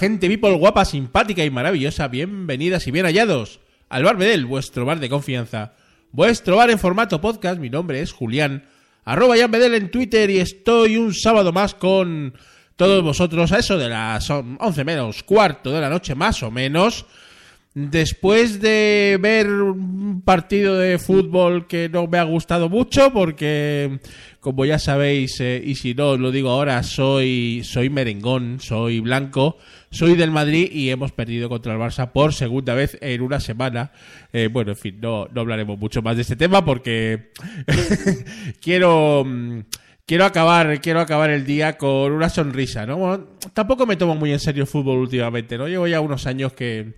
Gente people guapa, simpática y maravillosa, bienvenidas y bien hallados al Bar Bedel, vuestro bar de confianza, vuestro bar en formato podcast. Mi nombre es Julián, arroba Jan Bedel en Twitter y estoy un sábado más con todos vosotros a eso de las 11 menos cuarto de la noche, más o menos. Después de ver un partido de fútbol que no me ha gustado mucho, porque como ya sabéis, eh, y si no lo digo ahora, soy, soy merengón, soy blanco, soy del Madrid y hemos perdido contra el Barça por segunda vez en una semana. Eh, bueno, en fin, no, no hablaremos mucho más de este tema porque quiero mm, quiero acabar, quiero acabar el día con una sonrisa, ¿no? tampoco me tomo muy en serio el fútbol últimamente, ¿no? Llevo ya unos años que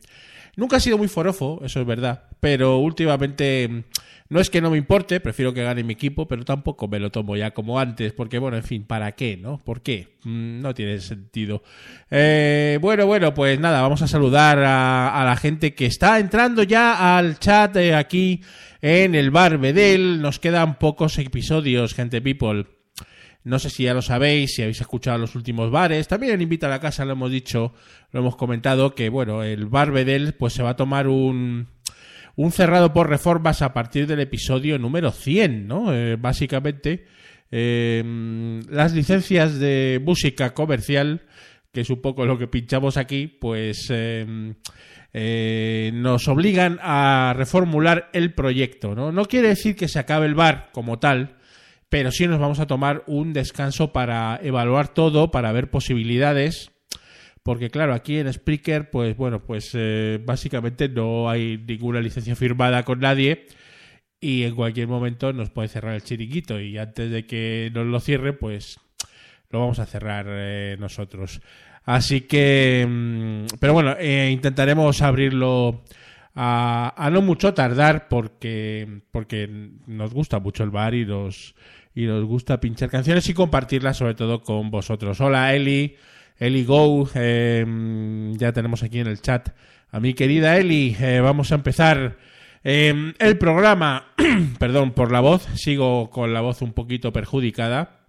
Nunca ha sido muy forofo, eso es verdad, pero últimamente mm, no es que no me importe, prefiero que gane mi equipo, pero tampoco me lo tomo ya como antes, porque bueno, en fin, ¿para qué, no? ¿Por qué? Mm, no tiene sentido. Eh, bueno, bueno, pues nada, vamos a saludar a, la gente que está entrando ya al chat eh, aquí en el bar Bedel. Nos quedan pocos episodios, gente people. No sé si ya lo sabéis, si habéis escuchado los últimos bares. También en Invita a la Casa lo hemos dicho, lo hemos comentado, que bueno, el bar Bedel pues se va a tomar un, un cerrado por reformas a partir del episodio número 100, ¿no? Eh, básicamente, eh, las licencias de música comercial, que es un poco lo que pinchamos aquí, pues eh, nos obligan a reformular el proyecto, ¿no? No quiere decir que se acabe el bar como tal, pero sí nos vamos a tomar un descanso para evaluar todo, para ver posibilidades, porque claro, aquí en Spreaker, pues bueno, pues eh, básicamente no hay ninguna licencia firmada con nadie y en cualquier momento nos puede cerrar el chiringuito y antes de que nos lo cierre, pues lo vamos a cerrar eh, nosotros. Así que, mm, pero bueno, eh, intentaremos abrirlo a, a, no mucho tardar porque, porque nos gusta mucho el bar y nos, y nos gusta pinchar canciones y compartirlas sobre todo con vosotros. Hola Eli, Eli Go, em, ya tenemos aquí en el chat a mi querida Eli, eh, vamos a empezar em, el programa, perdón por la voz, sigo con la voz un poquito perjudicada.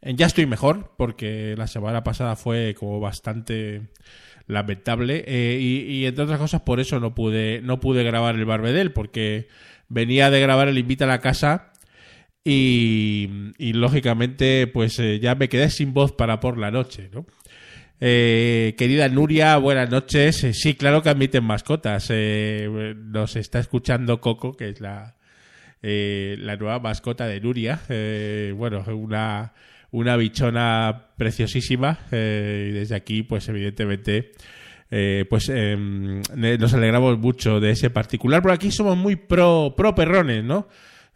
Eh, ya estoy mejor porque la semana pasada fue como bastante lamentable eh, y, y, entre otras cosas por eso no pude no pude grabar el Barbedel porque venía de grabar el Invita a la casa y, lógicamente, pues eh, ya me quedé sin voz para por la noche, ¿no? Eh, querida Nuria, buenas noches. Eh, sí, claro que admiten mascotas. nos está escuchando Coco, que es la, la nueva mascota de Nuria. bueno, una, una bichona preciosísima. y desde aquí, pues evidentemente, eh, pues em, nos alegramos mucho de ese particular. Por aquí somos muy pro, pro perrones, ¿no?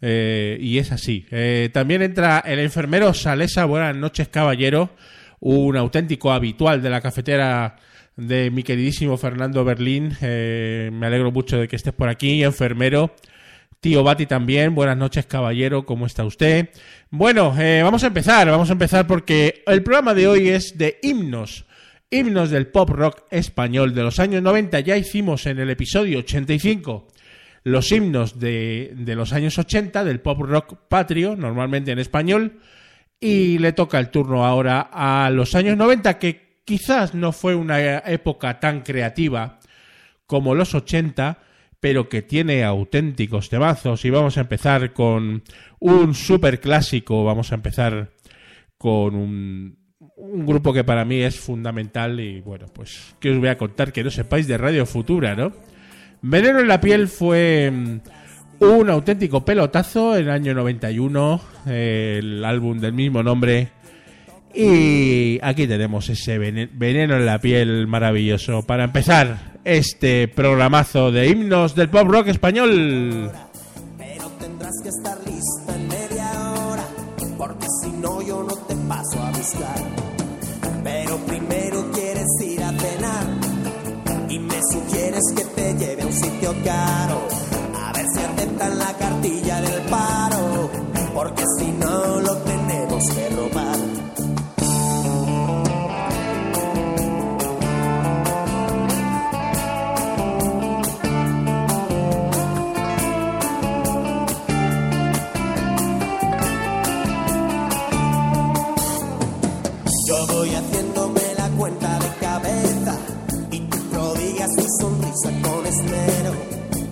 Eh, y es así. Eh, también entra el enfermero Salesa. Buenas noches, caballero. Un auténtico habitual de la cafetera de mi queridísimo Fernando Berlín. me alegro mucho de que estés por aquí, enfermero. Tío Bati también, buenas noches caballero, ¿cómo está usted? Bueno, vamos a empezar, vamos a empezar porque el programa de hoy es de himnos himnos del pop rock español de los años 90. Ya hicimos en el episodio 85 los himnos de, los años 80 del pop rock patrio, normalmente en español. Y le toca el turno ahora a los años 90, que quizás no fue una época tan creativa como los 80, pero que tiene auténticos temazos. Y vamos a empezar con un super clásico. Vamos a empezar con un un grupo que para mí es fundamental y bueno, pues que os voy a contar que no sepáis de Radio Futura, ¿no? Veneno en la piel fue mm, un auténtico pelotazo en el año 91, el álbum del mismo nombre. Y aquí tenemos ese veneno en la piel maravilloso para empezar este programazo de himnos del pop rock español. Pero tendrás que estar lista en media hora, porque si no yo no te paso a buscar. Pero primero sugieres que te lleve a un sitio caro. A ver si aceptan la cartilla del paro, porque si no lo tenemos que robar.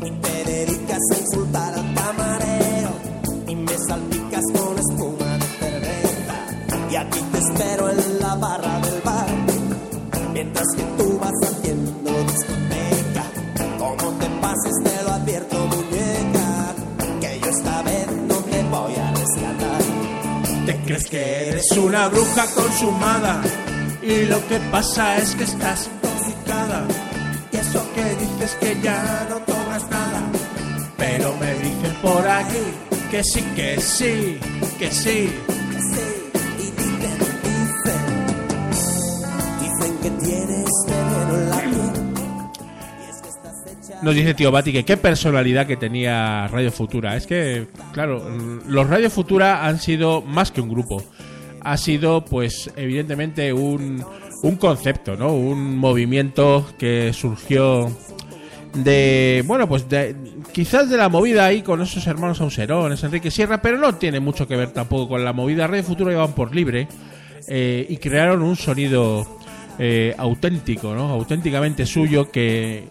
Y te dedicas a insultar al camarero. Y me salpicas con espuma de cerveza. Y aquí te espero en la barra del bar. Mientras que tú vas haciendo discoteca. Como te pases te lo advierto muñeca. Que yo esta vez no te voy a rescatar. Te crees que eres una bruja consumada y lo que pasa es que estás dices que ya no tomas nada, pero me dicen por aquí que sí, que sí, que sí. y dicen, dicen, que tienes veneno en la Nos dice tío Bati que qué personalidad que tenía Radio Futura. Es que, claro, los Radio Futura han sido más que un grupo. Ha sido, pues, evidentemente un, un concepto, ¿no? Un movimiento que surgió de, bueno, pues de, quizás de la movida ahí con esos hermanos Auserones, Enrique Sierra, pero no tiene mucho que ver tampoco con la movida. Radio Futuro iban por libre eh, y crearon un sonido eh, auténtico, ¿no? Auténticamente suyo que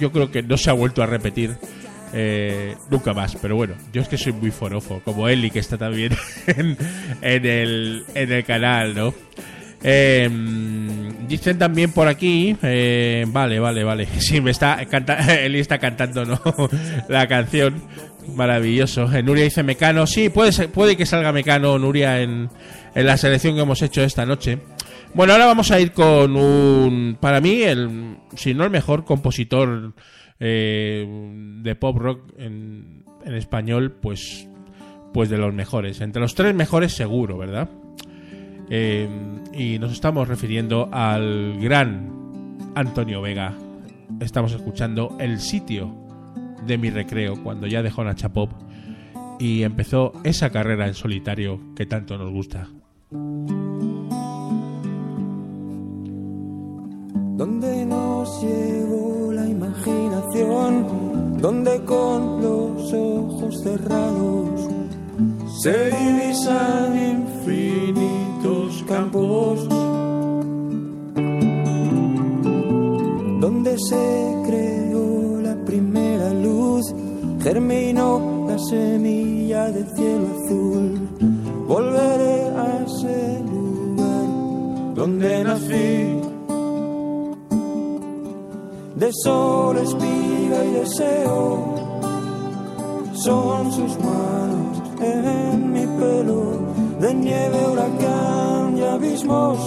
yo creo que no se ha vuelto a repetir eh, nunca más. Pero bueno, yo es que soy muy forofo, como Eli, que está también en, en, el, en el canal, ¿no? Eh, dicen también por aquí, eh, vale, vale, vale. Sí, me está canta, está cantando, la canción. Maravilloso. Eh, Nuria dice Mecano. Sí, puede, puede que salga Mecano, Nuria, en, en la selección que hemos hecho esta noche. Bueno, ahora vamos a ir con un, para mí, el, si no el mejor compositor eh, de pop rock en, en español, pues, pues de los mejores. Entre los tres mejores seguro, ¿verdad? Eh, y nos estamos refiriendo al gran Antonio Vega. Estamos escuchando el sitio de mi recreo cuando ya dejó Nacha Pop y empezó esa carrera en solitario que tanto nos gusta. Donde nos llevó la imaginación, donde con los ojos cerrados se divisan infinitos campos donde se creó la primera luz, germinó la semilla del cielo azul. Volveré a ese lugar donde nací, de sol, espiga y deseo, son sus manos en mi pelo de nieve, huracán y abismos,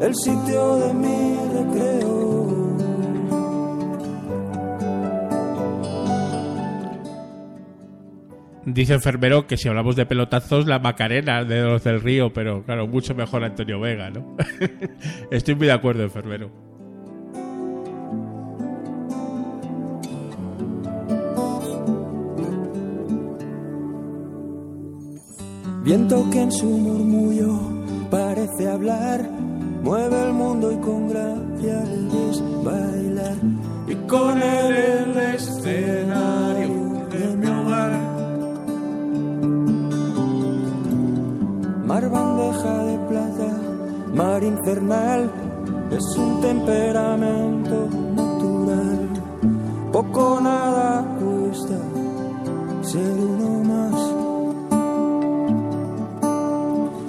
el sitio de mi recreo. Dice Fermero que si hablamos de pelotazos, la Macarena de los del Río, pero claro, mucho mejor Antonio Vega, ¿no? Estoy muy de acuerdo, Fermero. Viento que en su murmullo parece hablar, mueve el mundo y con gracia es bailar. Y con él el escenario de mi hogar. Mar bandeja de plata, mar infernal, es un temperamento natural. Poco nada cuesta ser uno más.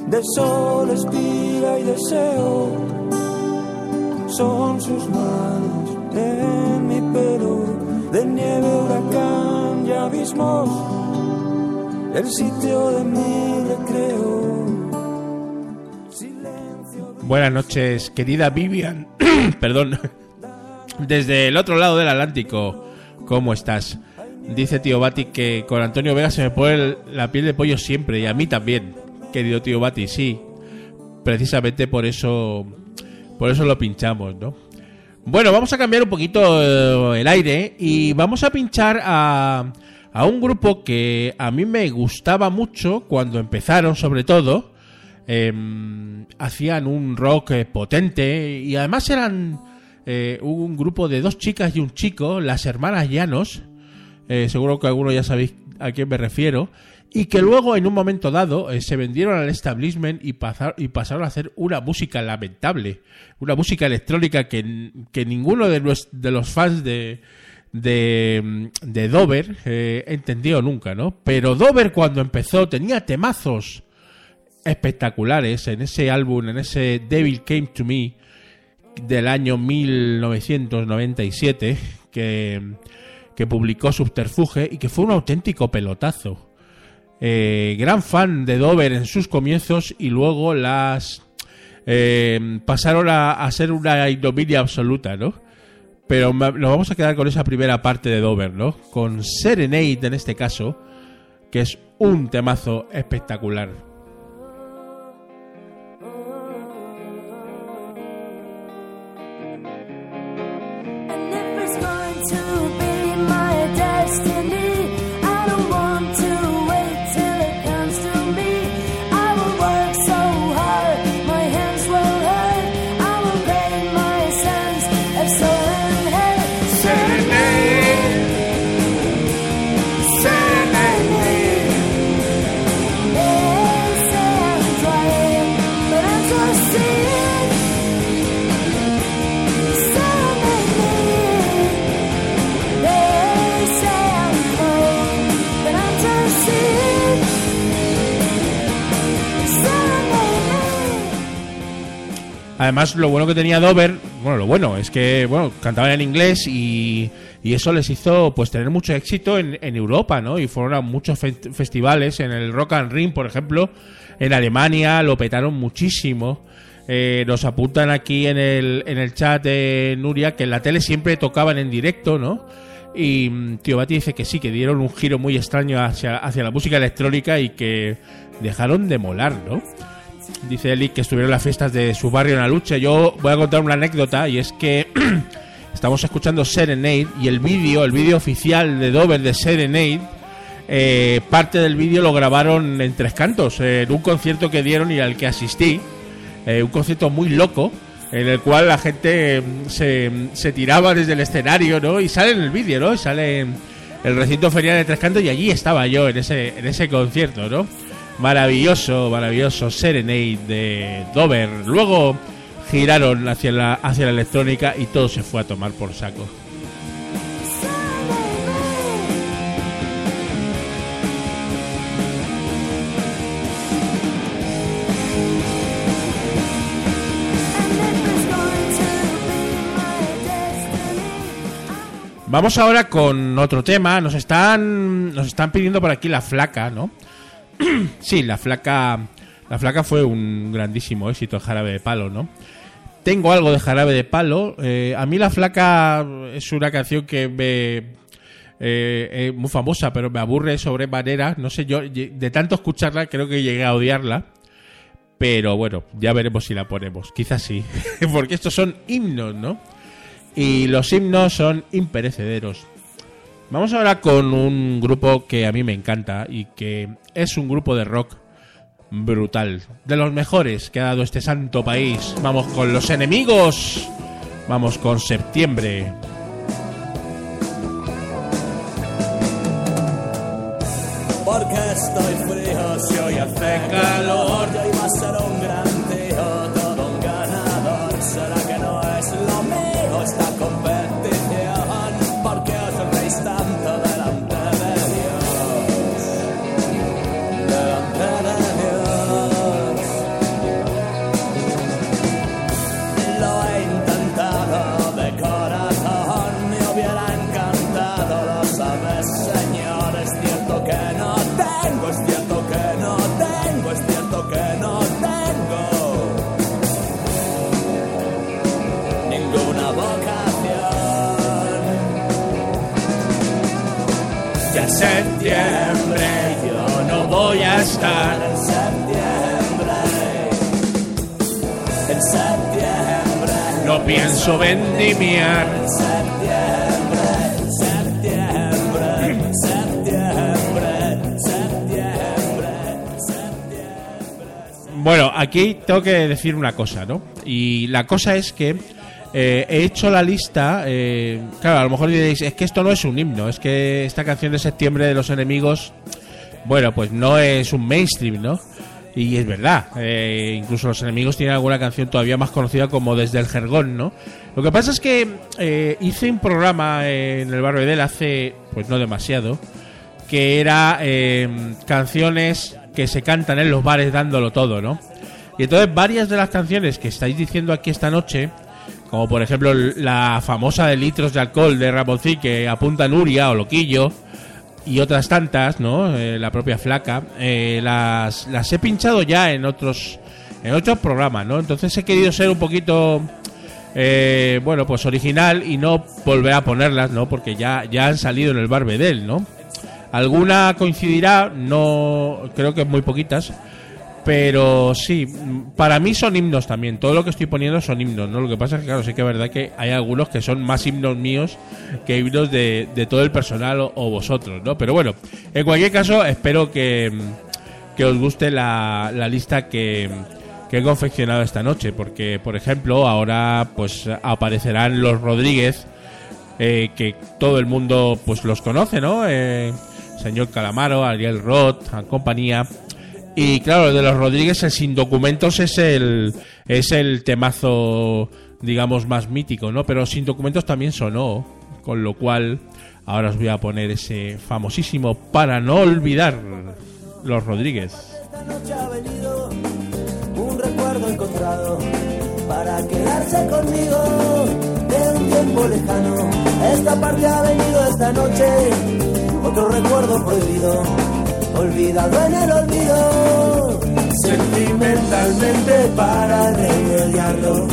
De sol, espiga y deseo son sus manos en mi pelo, de nieve, huracán y abismos, el sitio de mi recreo. Silencio. Buenas noches, querida Vivian. Perdón. Desde el otro lado del Atlántico, ¿cómo estás? Dice tío Bati que con Antonio Vega se me pone la piel de pollo siempre y a mí también, querido tío Bati, sí. Precisamente por eso por eso lo pinchamos, ¿no? Bueno, vamos a cambiar un poquito eh, el aire y vamos a pinchar a, a un grupo que a mí me gustaba mucho cuando empezaron, sobre todo. Em, hacían un rock eh, potente y además eran eh, un grupo de dos chicas y un chico, las hermanas Llanos. Eh, seguro que algunos ya sabéis a quién me refiero. Y que luego, en un momento dado, eh, se vendieron al establishment y, pasar- y pasaron a hacer una música lamentable. Una música electrónica que, que ninguno de los, fans de, de, de Dover eh, entendió nunca, ¿no? Pero Dover, cuando empezó, tenía temazos espectaculares en ese álbum, en ese Devil Came to Me del año 1997 que, que publicó Subterfuge y que fue un auténtico pelotazo. Eh, gran fan de Dover en sus comienzos y luego las eh, pasaron a, a ser una ignominia absoluta, ¿no? Pero nos vamos a quedar con esa primera parte de Dover, ¿no? Con Serenade en este caso, que es un temazo espectacular. Además, lo bueno que tenía Dover, bueno, lo bueno es que, bueno, cantaban en inglés y, y eso les hizo, pues, tener mucho éxito en, Europa, ¿no? Y fueron a muchos fe- festivales, en el Rock and Ring, por ejemplo, en Alemania, lo petaron muchísimo. Eh, nos apuntan aquí en el, en el chat de Nuria que en la tele siempre tocaban en directo, ¿no? Y mm, Tío Bati dice que sí, que dieron un giro muy extraño hacia, hacia la música electrónica y que dejaron de molar, ¿no? Dice Eli que estuvieron las fiestas de su barrio en Aluche. Yo voy a contar una anécdota y es que estamos escuchando Serenade y el vídeo, el vídeo oficial de Dover de Serenade, eh, parte del vídeo lo grabaron en tres cantos, en un concierto que dieron y al que asistí. Eh, un concierto muy loco en el cual la gente mm, se, se tiraba desde el escenario, ¿no? Y sale en el vídeo, ¿no? Sale en el recinto ferial de Tres Cantos y allí estaba yo en ese, en ese concierto, ¿no? Maravilloso, maravilloso Serenade de Dover. Luego giraron hacia la, hacia la electrónica y todo se fue a tomar por saco. Vamos ahora con otro tema. Nos están, nos están pidiendo por aquí la flaca, ¿no? sí, la flaca, la flaca fue un grandísimo éxito, el jarabe de palo, ¿no? Tengo algo de jarabe de palo. eh, a mí la flaca es una canción que me, eh, eh, muy famosa, pero me aburre sobremanera. No sé, yo de tanto escucharla creo que llegué a odiarla. Pero bueno, ya veremos si la ponemos. Quizás sí. Porque estos son himnos, ¿no? Y los himnos son imperecederos. Vamos ahora con un grupo que a mí me encanta y que es un grupo de rock brutal. De los mejores que ha dado este santo país. Vamos con los enemigos. Vamos con septiembre. Porque estoy frío si hoy hace calor Yo iba a ser un gran septiembre yo no voy a estar. En septiembre, en septiembre. No pienso vendimiar. Septiembre, septiembre, septiembre, septiembre, septiembre. Bueno, aquí tengo que decir una cosa, ¿no? Y la cosa es que eh, he hecho la lista. eh, claro, a lo mejor diréis, es que esto no es un himno, es que esta canción de septiembre de los enemigos, bueno, pues no es un mainstream, ¿no? Y es verdad, eh, incluso los enemigos tienen alguna canción todavía más conocida como Desde el Jergón, ¿no? Lo que pasa es que eh, hice un programa en el barrio Edel hace, pues no demasiado, que era eh, canciones que se cantan en los bares dándolo todo, ¿no? Y entonces varias de las canciones que estáis diciendo aquí esta noche, como por ejemplo la famosa de litros de alcohol de Ramoncín que apunta Nuria o Loquillo, y otras tantas, ¿no? Eh, la propia flaca, eh, las, las he pinchado ya en otros en otros programas, ¿no? Entonces he querido ser un poquito eh, bueno, pues original y no volver a ponerlas, ¿no? Porque ya, ya han salido en el Barbedel, ¿no? Alguna coincidirá, no creo que muy poquitas, pero sí, para mí son himnos también. Todo lo que estoy poniendo son himnos, ¿no? Lo que pasa es que, claro, sí que es verdad que hay algunos que son más himnos míos que himnos de, todo el personal o, vosotros, ¿no? Pero bueno, en cualquier caso, espero que, que os guste la, la lista que, que he confeccionado esta noche, porque, por ejemplo, ahora pues aparecerán los Rodríguez, eh, que todo el mundo pues los conoce, ¿no? Eh, señor Calamaro, Ariel Roth, compañía. Y claro, de los Rodríguez, el sin documentos es el, es el temazo, digamos, más mítico, ¿no? Pero sin documentos también sonó, con lo cual ahora os voy a poner ese famosísimo para no olvidar los Rodríguez. Esta noche ha venido un recuerdo encontrado para quedarse conmigo de un tiempo lejano. Esta parte ha venido esta noche otro recuerdo prohibido, olvidado en el olvido. Sentimentalmente para remediarlo,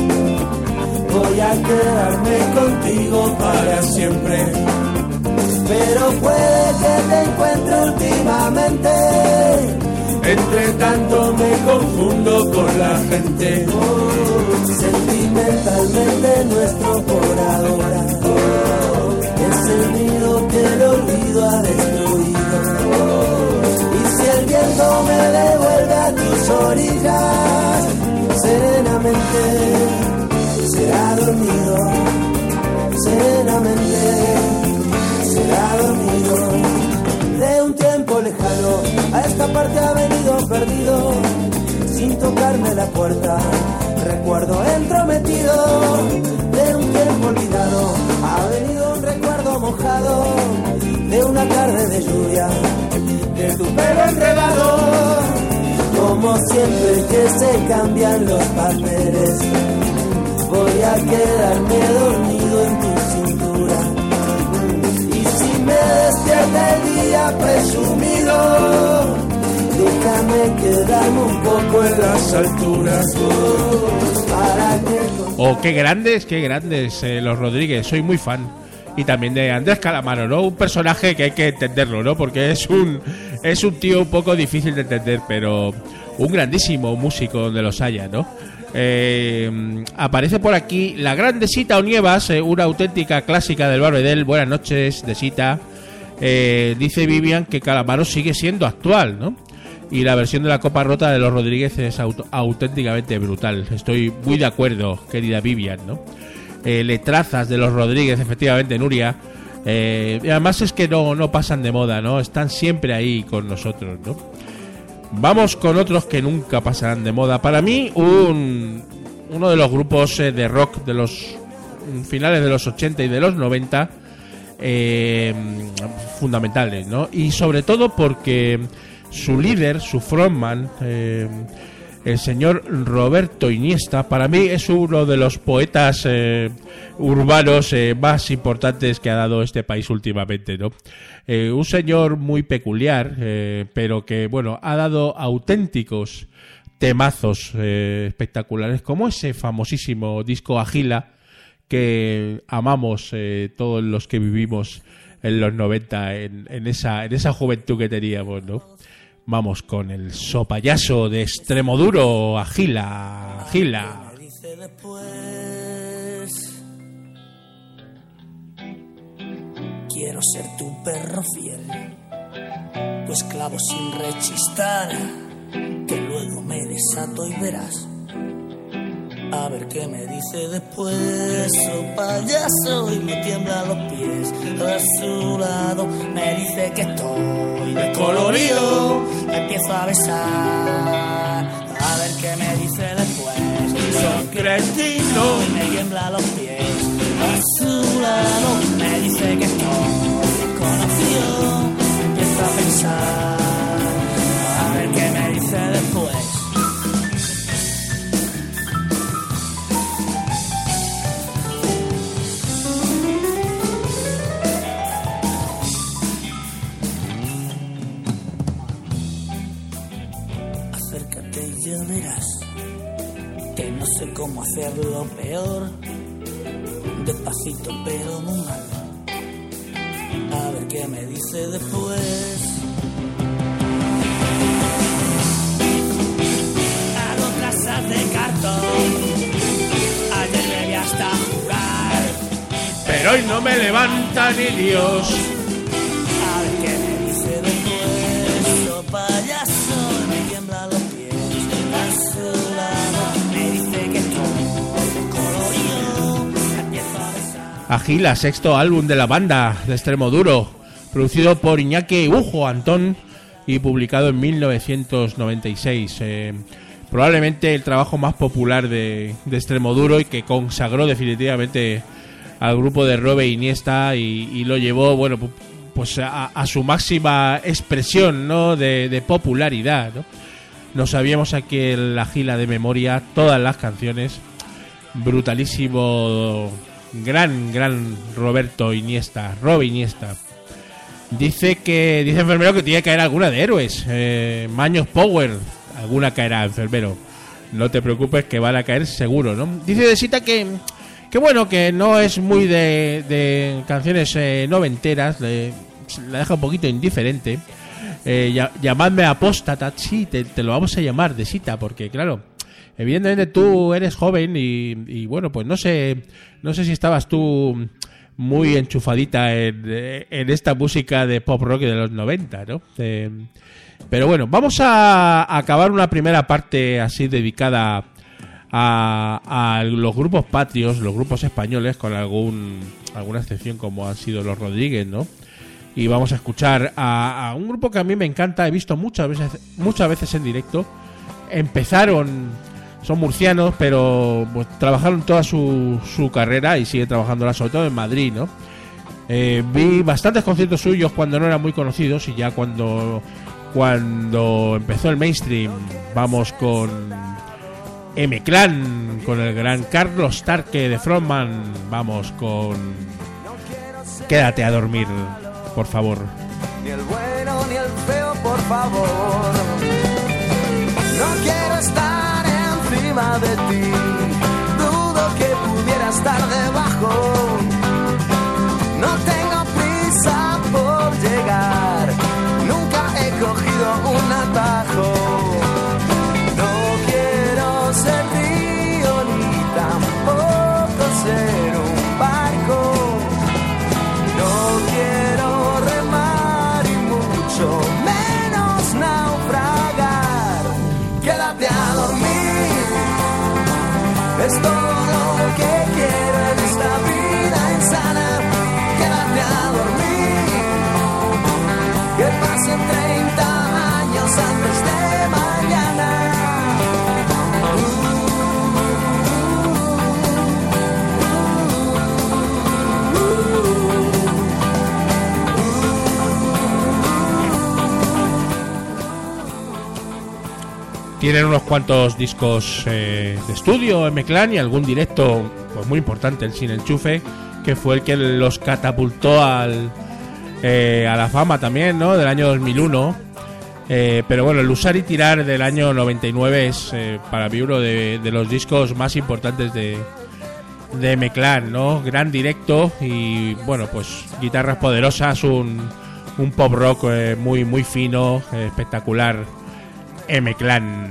voy a quedarme contigo para siempre. Pero puede que te encuentre últimamente. Entre tanto me confundo con la gente. sentimentalmente nuestro por ahora. es el nido que el olvido ha destruido. Viento me devuelve a tus orillas, serenamente será dormido. Serenamente será dormido de un tiempo lejano a esta parte ha venido perdido sin tocarme la puerta recuerdo entrometido de un tiempo olvidado ha venido un recuerdo mojado de una tarde de lluvia de tu pelo enredado como siempre que se cambian los papeles voy a quedarme dormido en tu cintura y si me despierta el día presumido, déjame quedarme un poco en las alturas. oh, para que Oh, qué grandes, qué grandes eh, los Rodríguez, soy muy fan. y también de Andrés Calamaro, ¿no? Un personaje que hay que entenderlo, ¿no? Porque es un es un tío un poco difícil de entender, pero un grandísimo músico donde los haya, ¿no? Eh, aparece por aquí la gran Desita Onievas, eh, una auténtica clásica del Barbedel. Buenas noches, Desita. Eh, dice Vivian que Calamaro sigue siendo actual, ¿no? Y la versión de la Copa Rota de los Rodríguez es auténticamente brutal. Estoy muy de acuerdo, querida Vivian, ¿no? Eh, letrazas de los Rodríguez, efectivamente, Nuria. Eh, y además es que no, no pasan de moda, ¿no? Están siempre ahí con nosotros, ¿no? Vamos con otros que nunca pasarán de moda. Para mí, un, uno de los grupos eh, de rock de los mm, finales de los 80 y de los 90 eh, fundamentales, ¿no? Y sobre todo porque su líder, su frontman, el señor Roberto Iniesta, para mí es uno de los poetas eh, urbanos eh, más importantes que ha dado este país últimamente, ¿no? Eh, un señor muy peculiar, pero que, bueno, ha dado auténticos temazos espectaculares, como ese famosísimo disco Agila que amamos todos los que vivimos en los 90, en, en esa, en esa juventud que teníamos, ¿no? Vamos con el sopayaso de Extremoduro, Agila, Agila. Después. Quiero ser tu perro fiel, tu esclavo sin rechistar, que luego me desato y verás. A ver qué me dice después, oh payaso, y me tiemblan los pies. A su lado me dice que estoy descolorido, me empiezo a besar. A ver qué me dice después, soy cretino y me tiemblan los pies. A su lado me dice que estoy desconocido, empiezo a pensar. Hacerlo peor. Despacito pero muy mal. A ver qué me dice después. Hago trazas de cartón. Ayer me hasta jugar. Pero hoy no me levanta ni Dios. Agila, sexto álbum de la banda de Extremoduro, producido por Iñaki Ujo Antón y publicado en 1996. Eh, probablemente el trabajo más popular de, de Extremoduro y que consagró definitivamente al grupo de Robe Iniesta y, lo llevó, bueno, pu- pues a, su máxima expresión, ¿no? De, de popularidad, ¿no? Nos sabíamos aquí en la gila de memoria todas las canciones brutalísimo, gran, gran Roberto Iniesta, Rob Iniesta. Dice que, dice enfermero que tiene que caer alguna de héroes. Eh, Maños Power, alguna caerá, enfermero. No te preocupes que van a caer seguro, ¿no? Dice de Sita que, que bueno, que no es muy de, de canciones eh, noventeras, la deja un poquito indiferente. Eh, ya- llamadme apóstata, sí, te, te lo vamos a llamar de Sita, porque claro, evidentemente tú eres joven y, bueno, pues no sé, no sé si estabas tú muy enchufadita en, esta música de pop rock de los 90, ¿no? Eh, pero bueno, vamos a, acabar una primera parte así dedicada a, a los grupos patrios, los grupos españoles, con algún alguna excepción como han sido los Rodríguez, ¿no? Y vamos a escuchar a, a un grupo que a mí me encanta, he visto muchas veces, muchas veces en directo. Empezaron, son murcianos, pero pues, trabajaron toda su, su carrera y siguen trabajándola, sobre todo en Madrid, ¿no? Eh, vi bastantes conciertos suyos cuando no eran muy conocidos y ya cuando, cuando empezó el mainstream, vamos con M-Clan, con el gran Carlos Tarque de Frontman, vamos con... Quédate a dormir, por favor. ni el bueno ni el feo, por favor. No quiero estar de ti. Dudo que pudiera estar debajo. No tengo prisa por llegar. Nunca he cogido un atajo. Tienen unos cuantos discos eh, de estudio en Meclán y algún directo pues muy importante, el Sin Enchufe, que fue el que los catapultó al, eh, a la fama también, ¿no? Del año 2001. Eh, pero bueno, el Usar y Tirar del año 99 es eh, para mí uno de, los discos más importantes de, de Meclán, ¿no? Gran directo y bueno, pues guitarras poderosas, un, un pop rock muy, muy fino, espectacular. M-Clan.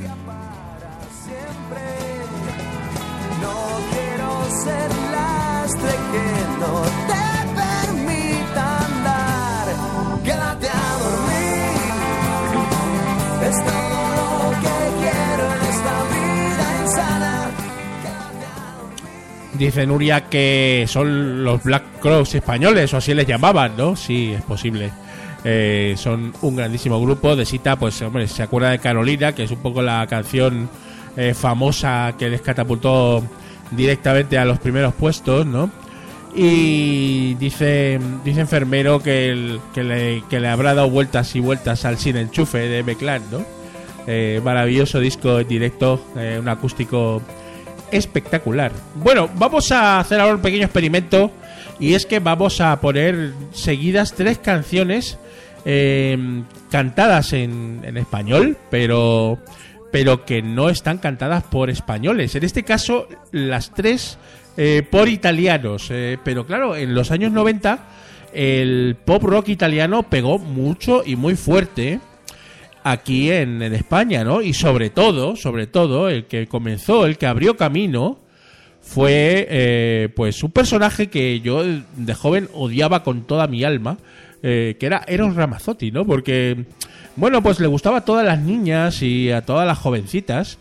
Dice Nuria que son los Black Crows españoles, o así les llamaban, ¿no? Sí, es posible. Eh, son un grandísimo grupo. De Sita, pues, hombre, se acuerda de Carolina, que es un poco la canción eh, famosa que les catapultó directamente a los primeros puestos, ¿no? Y dice, dice Enfermero que, que, le, que le habrá dado vueltas y vueltas al sin enchufe de M-Clan, ¿no? Eh, maravilloso disco en directo, un acústico espectacular. Bueno, vamos a hacer ahora un pequeño experimento y es que vamos a poner seguidas tres canciones eh, cantadas en, español, pero pero que no están cantadas por españoles. En este caso, las tres eh, por italianos. eh, pero claro, en los años 90 el pop rock italiano pegó mucho y muy fuerte aquí en, en España, ¿no? Y sobre todo, sobre todo, el que comenzó, el que abrió camino, fue eh, pues un personaje que yo de joven odiaba con toda mi alma, eh, que era Eros Ramazzotti, ¿no? Porque, bueno, pues le gustaba a todas las niñas y a todas las jovencitas.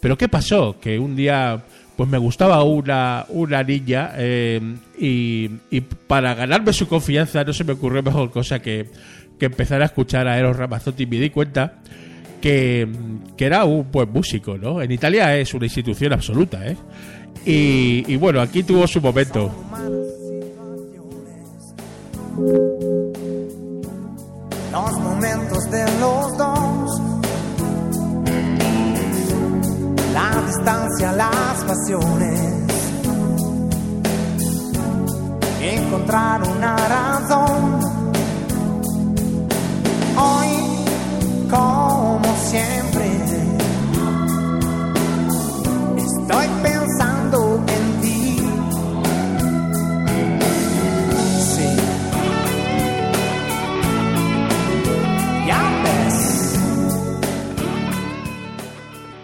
Pero ¿qué pasó? Que un día pues me gustaba una, una niña eh, y, y para ganarme su confianza no se me ocurrió mejor cosa que, que empezar a escuchar a Eros Ramazzotti me di cuenta que, que era un buen músico, ¿no? En Italia es una institución absoluta, ¿eh? Y, y bueno, aquí tuvo su momento. Los momentos de los dos. La distancia, las pasiones. Encontrar una razón. Hoy, como siempre, estoy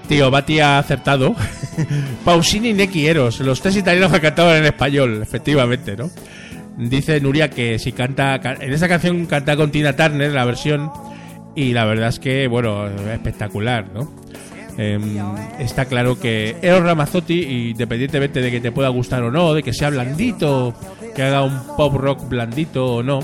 Tío, Bati ha acertado. Pausini Neki Eros, los tres italianos que cantaban en español, efectivamente, ¿no? Dice Nuria que si canta. ca- En esa canción canta con Tina Turner la versión. Y la verdad es que, bueno, espectacular, ¿no? Em, está claro que Eros Ramazzotti, independientemente de que te pueda gustar o no, de que sea blandito, que haga un pop rock blandito o no,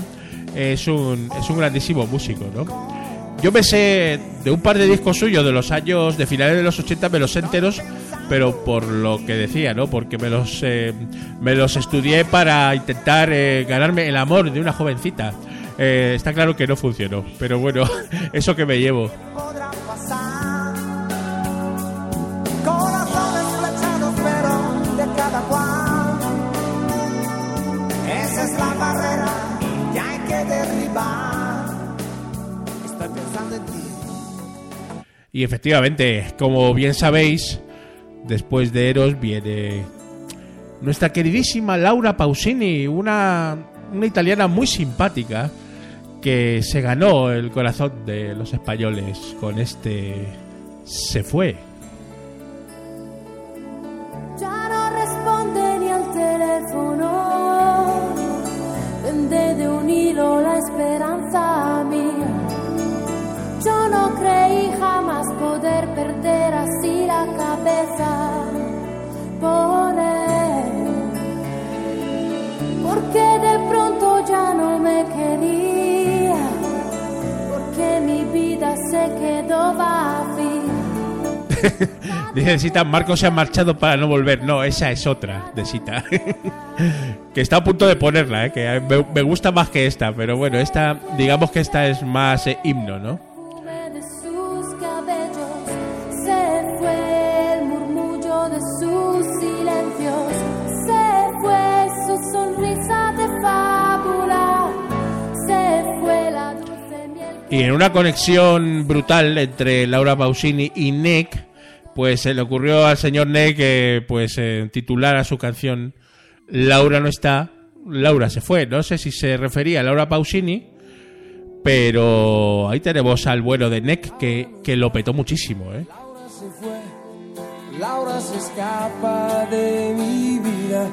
es un, es un grandísimo músico, ¿no? Yo me sé de un par de discos suyos de los años, de finales de los 80, me los enteros, pero por lo que decía, ¿no? Porque me los, eh, me los estudié para intentar eh, ganarme el amor de una jovencita. Eh, está claro que no funcionó, pero bueno, eso que me llevo. Y efectivamente, como bien sabéis, después de Eros viene nuestra queridísima Laura Pausini, una, una italiana muy simpática que se ganó el corazón de los españoles con este Se fue. Ya no responde ni al teléfono. Vende de un hilo la esperanza. Yo no creí jamás poder perder así la cabeza él. Porque de pronto ya no me quería. Porque mi vida se quedó vacía. Dice Sita, Marcos se ha marchado para no volver. No, esa es otra de Sita. que está a punto de ponerla, ¿eh? que me, me gusta más que esta, pero bueno, esta, digamos que esta es más eh, himno, ¿no? Y en una conexión brutal entre Laura Pausini y Nick, pues se le ocurrió al señor Nick que pues eh, titular a su canción Laura no está, Laura se fue. No sé si se refería a Laura Pausini, pero ahí tenemos al bueno de Nick que, que lo petó muchísimo, ¿eh? Laura se fue, Laura se escapa de mi vida.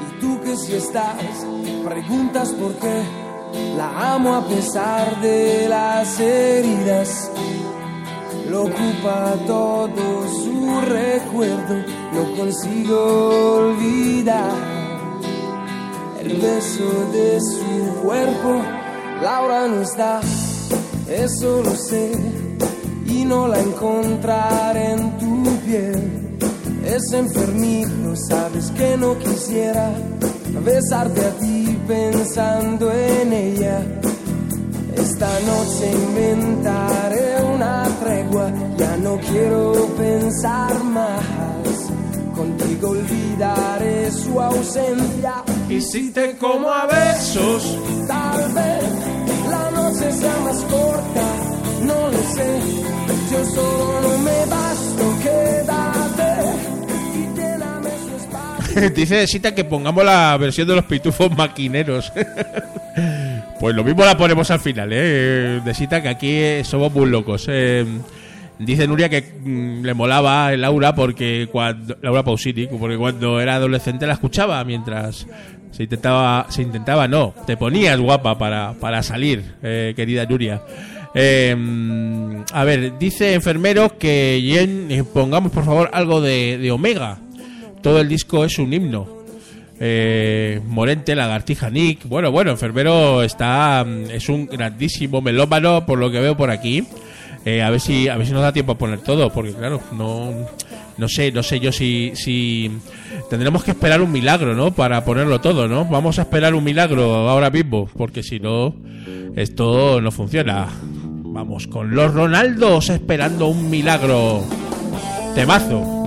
Y tú que si estás, preguntas por qué. La amo a pesar de las heridas. Lo ocupa todo su recuerdo, no consigo olvidar el beso de su cuerpo. Laura no está, eso lo sé, y no la encontraré en tu piel. Es enfermizo, sabes que no quisiera besarte a ti pensando en ella. Esta noche inventaré una tregua, ya no quiero pensar más. Contigo olvidaré su ausencia. Y si te como a besos, Tal vez la noche sea más corta, no lo sé. Yo solo no me basto, dice Sita que pongamos la versión de los pitufos maquineros. pues lo mismo la ponemos al final, ¿eh? De Sita que aquí eh, somos muy locos. Eh, dice Nuria que mm, le molaba el Laura porque cuando Laura Pausini, porque cuando era adolescente la escuchaba mientras se intentaba, se intentaba, no, te ponías guapa para, para salir, eh, querida Nuria. Eh, a ver, dice enfermero que Jen, eh, pongamos por favor algo de Omega. Todo el disco es un himno. Eh, Morente, Lagartija Nick. Bueno, bueno, enfermero está. mm, Es un grandísimo melómano, por lo que veo por aquí. Eh, a ver si a ver si nos da tiempo a poner todo, porque claro, no. No sé, no sé yo si, si tendremos que esperar un milagro, ¿no? Para ponerlo todo, ¿no? Vamos a esperar un milagro ahora mismo, porque si no, esto no funciona. Vamos, con los Ronaldos esperando un milagro. Temazo.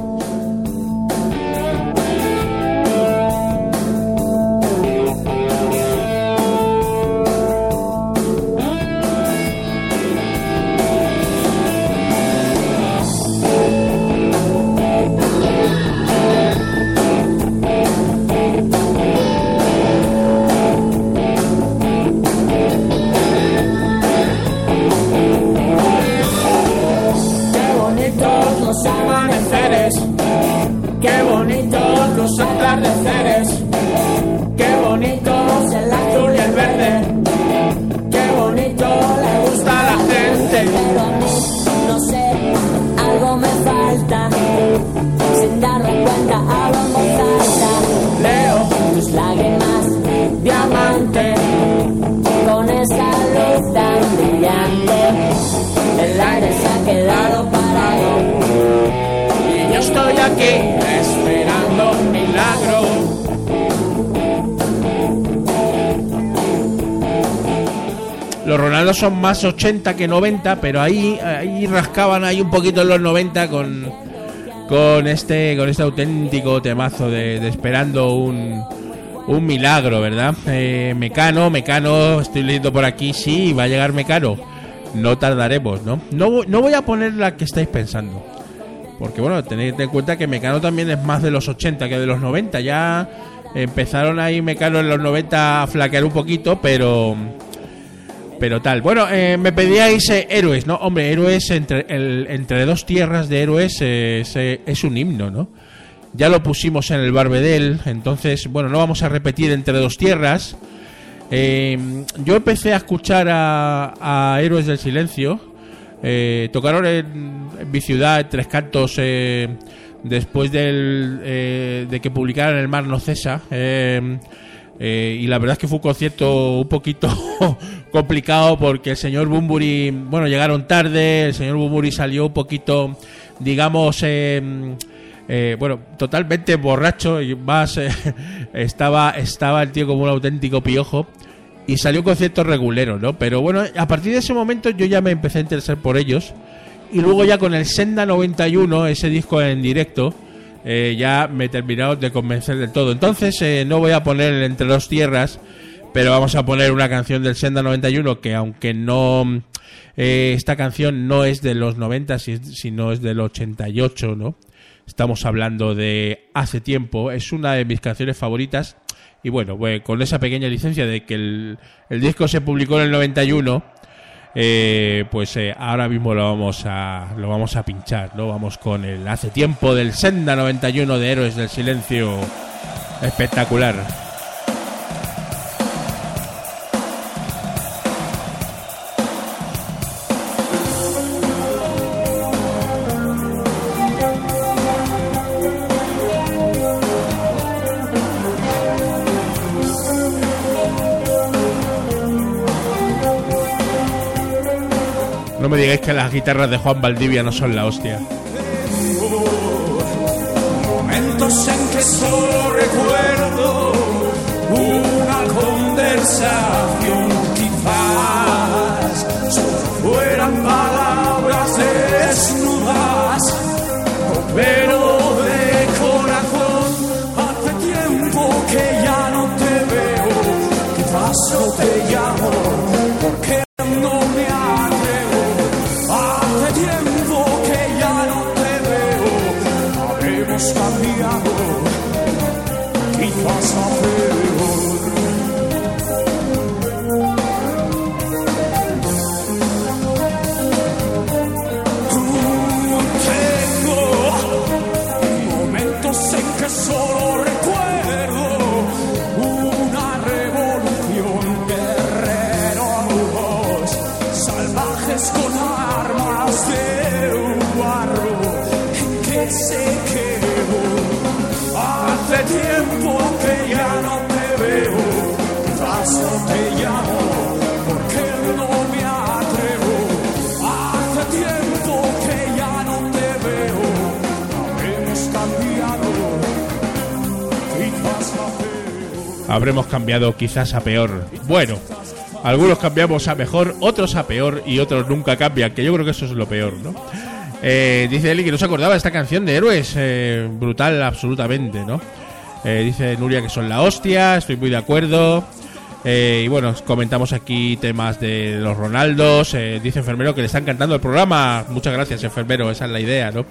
Son más 80 que 90, pero ahí, ahí rascaban ahí un poquito en los 90 con, con este con este auténtico temazo de, esperando un, un milagro, ¿verdad? Eh, Mecano, Mecano, estoy leyendo por aquí, sí, va a llegar Mecano. No tardaremos, ¿no? No, no voy a poner la que estáis pensando. Porque bueno, tened en cuenta que Mecano también es más de los 80 que de los 90. Ya empezaron ahí Mecano en los 90 a flaquear un poquito, pero Pero tal. Bueno, eh, me pedíais eh, héroes, ¿no? Hombre, héroes entre, el- entre dos tierras de héroes eh, es, un himno, ¿no? Ya lo pusimos en el Barbedel, entonces, bueno, no vamos a repetir entre dos tierras. Eh, yo empecé a escuchar a, a Héroes del Silencio. Eh, tocaron en, mi ciudad, Tres Cantos, después del, de que publicaran El Mar No Cesa. Eh, y la verdad es que fue un concierto un poquito complicado porque el señor Bumburi, bueno, llegaron tarde, el señor Bumburi salió un poquito, digamos, eh, eh, bueno, totalmente borracho y más eh, estaba, estaba el tío como un auténtico piojo y salió un concierto regulero, ¿no? Pero bueno, a partir de ese momento yo ya me empecé a interesar por ellos y luego ya con el Senda 91, ese disco en directo, eh, ya me terminaron de convencer del todo. Entonces eh, no voy a poner el Entre dos Tierras, pero vamos a poner una canción del Senda 91 que aunque no... eh, esta canción no es de los 90, si- sino es del 88, ¿no? Estamos hablando de hace tiempo. Es una de mis canciones favoritas. Y bueno, pues, con esa pequeña licencia de que el, el disco se publicó en el 91, eh, pues eh, ahora mismo lo vamos a lo vamos a pinchar, ¿no? Vamos con el hace tiempo del Senda 91 de Héroes del Silencio. Espectacular. Digáis que las guitarras de Juan Valdivia no son la hostia. momentos en que solo recuerdo una conversación quizás fueran palabras desnudas pero Habremos cambiado quizás a peor. Bueno, algunos cambiamos a mejor, otros a peor y otros nunca cambian, que yo creo que eso es lo peor, ¿no? Eh, dice Eli que no se acordaba de esta canción de Héroes, eh, brutal absolutamente, ¿no? Eh, dice Nuria que son la hostia, estoy muy de acuerdo. Y bueno, comentamos aquí temas de los Ronaldos. dice enfermero que le están cantando el programa. Muchas gracias, enfermero, esa es la idea, ¿no?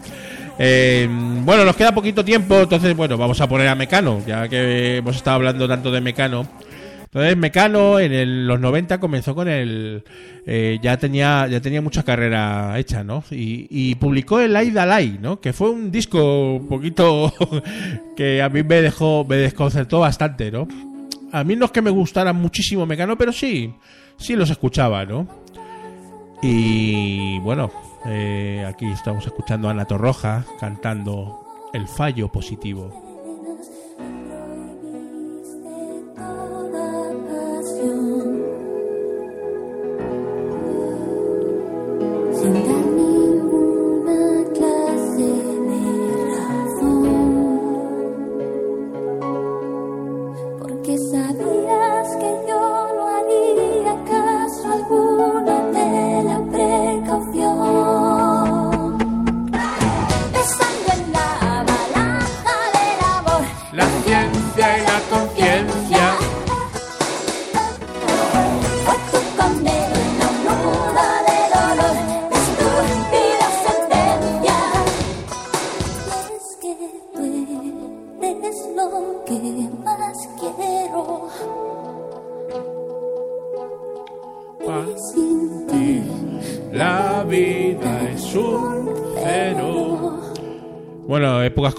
Eh, bueno, nos queda poquito tiempo, entonces, bueno, vamos a poner a Mecano, ya que hemos estado hablando tanto de Mecano. Entonces, Mecano en los 90 comenzó con el. eh, ya, tenía, ya tenía mucha carrera hecha, ¿no? Y, y publicó el Aida Lai, ¿no? Que fue un disco un poquito que a mí me dejó, me desconcertó bastante, ¿no? A mí no es que me gustara muchísimo Mecano, pero sí, sí los escuchaba, ¿no? Y bueno, eh, aquí estamos escuchando a Ana Torroja cantando El fallo positivo.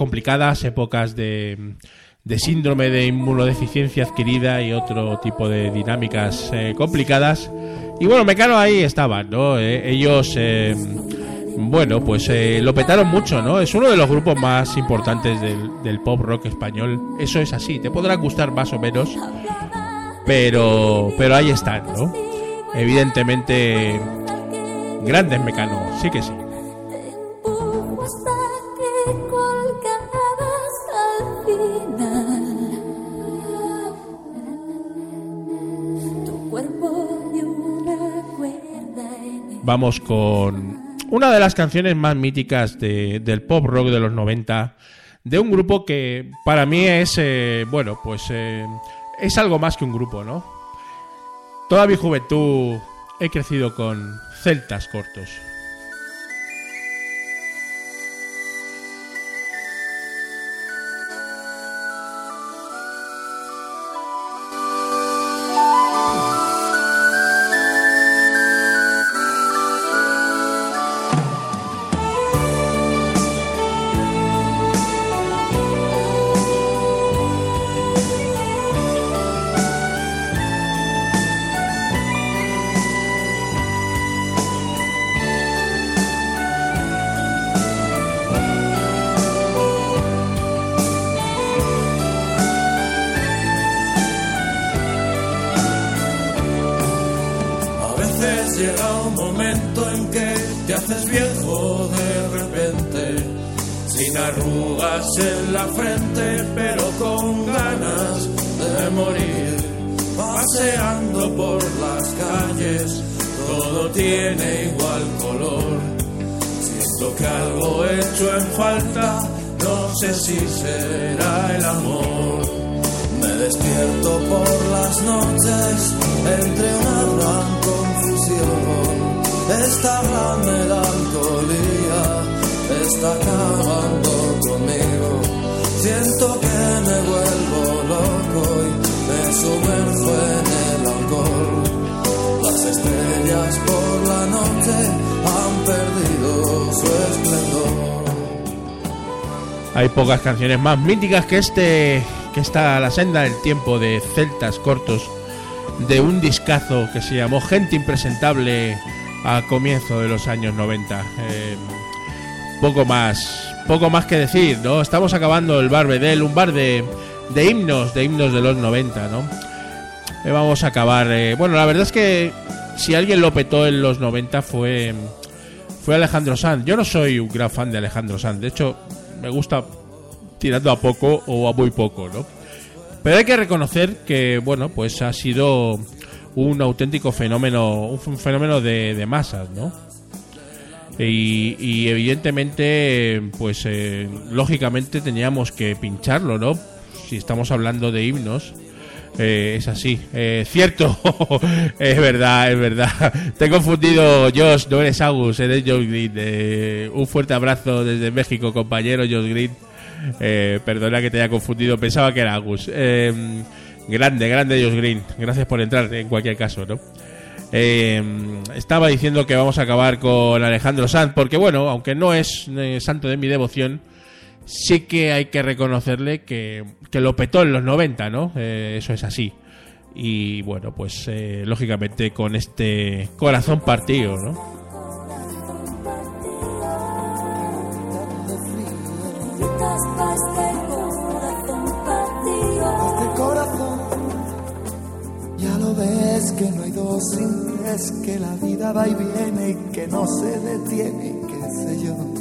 Complicadas, épocas de, de síndrome de inmunodeficiencia adquirida y otro tipo de dinámicas eh, complicadas. Y bueno, Mecano ahí estaban, ¿no? Eh, ellos, eh, bueno, pues eh, lo petaron mucho, ¿no? Es uno de los grupos más importantes del, del pop rock español. Eso es así, te podrá gustar más o menos, pero, pero ahí están, ¿no? Evidentemente, grandes Mecano, sí que sí. Vamos con una de las canciones más míticas de- del pop rock de los 90, de un grupo que para mí es, eh, bueno, pues eh, es algo más que un grupo, ¿no? Toda mi juventud he crecido con celtas cortos. No sé si será el amor. Me despierto por las noches entre una gran confusión. Esta gran melancolía está acabando conmigo. Siento que me vuelvo loco y me sumerjo en el alcohol. Las estrellas por la noche Hay pocas canciones más míticas que este que está a la senda del tiempo de celtas cortos de un discazo que se llamó Gente impresentable a comienzo de los años 90. Eh, poco más, poco más que decir, ¿no? Estamos acabando el bar Bedel, un bar de, de himnos, de himnos de los 90, ¿no? Eh, vamos a acabar. eh, bueno, la verdad es que si alguien lo petó en los 90 fue fue Alejandro Sanz. Yo no soy un gran fan de Alejandro Sanz. De hecho, me gusta tirando a poco o a muy poco, ¿no? Pero hay que reconocer que, bueno, pues ha sido un auténtico fenómeno, un fenómeno de, de masas, ¿no? Y, y evidentemente, pues eh, lógicamente teníamos que pincharlo, ¿no? Si estamos hablando de himnos, eh, es así. Eh, cierto, es verdad, es verdad. Te he confundido, Josh, no eres Agus, eres Josh Green. Eh, un fuerte abrazo desde México, compañero Josh Green. Eh, perdona que te haya confundido, pensaba que era Agus. Eh, grande, grande Josh Green. Gracias por entrar en cualquier caso, ¿no? Eh, estaba diciendo que vamos a acabar con Alejandro Sanz, porque bueno, aunque no es eh, santo de mi devoción, sí que hay que reconocerle que, que lo petó en los 90, ¿no? Eh, eso es así. Y bueno, pues eh, lógicamente con este corazón partido, ¿no? Ves que no hay dos sin tres, que la vida va y viene y que no se detiene, qué sé yo.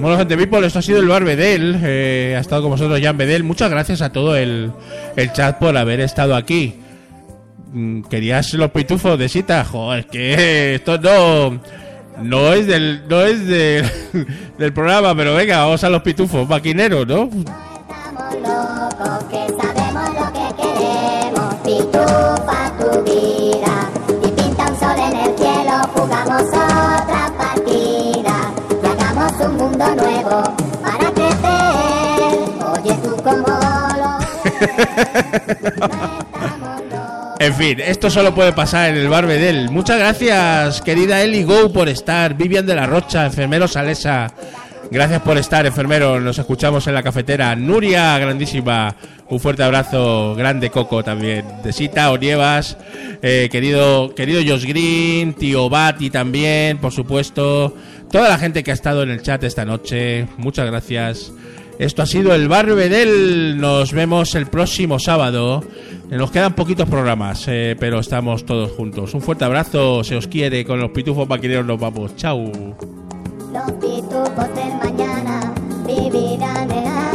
Bueno, gente people, esto ha sido el Bar Bedel. Eh, ha estado con vosotros Jan Bedel. Muchas gracias a todo el, el chat por haber estado aquí. Mm, ¿Querías los pitufos de cita? Joder, que esto no... No es del, no es del, del programa, pero venga, vamos a los pitufos maquineros, ¿no? En fin, esto solo puede pasar en el Bar Bedel. Muchas gracias, querida Eli Go, por estar. Vivian de la Rocha, enfermero Salesa. Gracias por estar, enfermero. Nos escuchamos en la cafetera. Nuria, grandísima. Un fuerte abrazo. Grande Coco también. De Sita, Onievas. Eh, querido, querido Josh Green. Tío Bati también, por supuesto. Toda la gente que ha estado en el chat esta noche. Muchas gracias. Esto ha sido el Bar Bedel. Nos vemos el próximo sábado. Nos quedan poquitos programas, eh, pero estamos todos juntos. Un fuerte abrazo, se os quiere. Con los pitufos maquineros nos vamos. Chao. Los pitufos del mañana vivirán en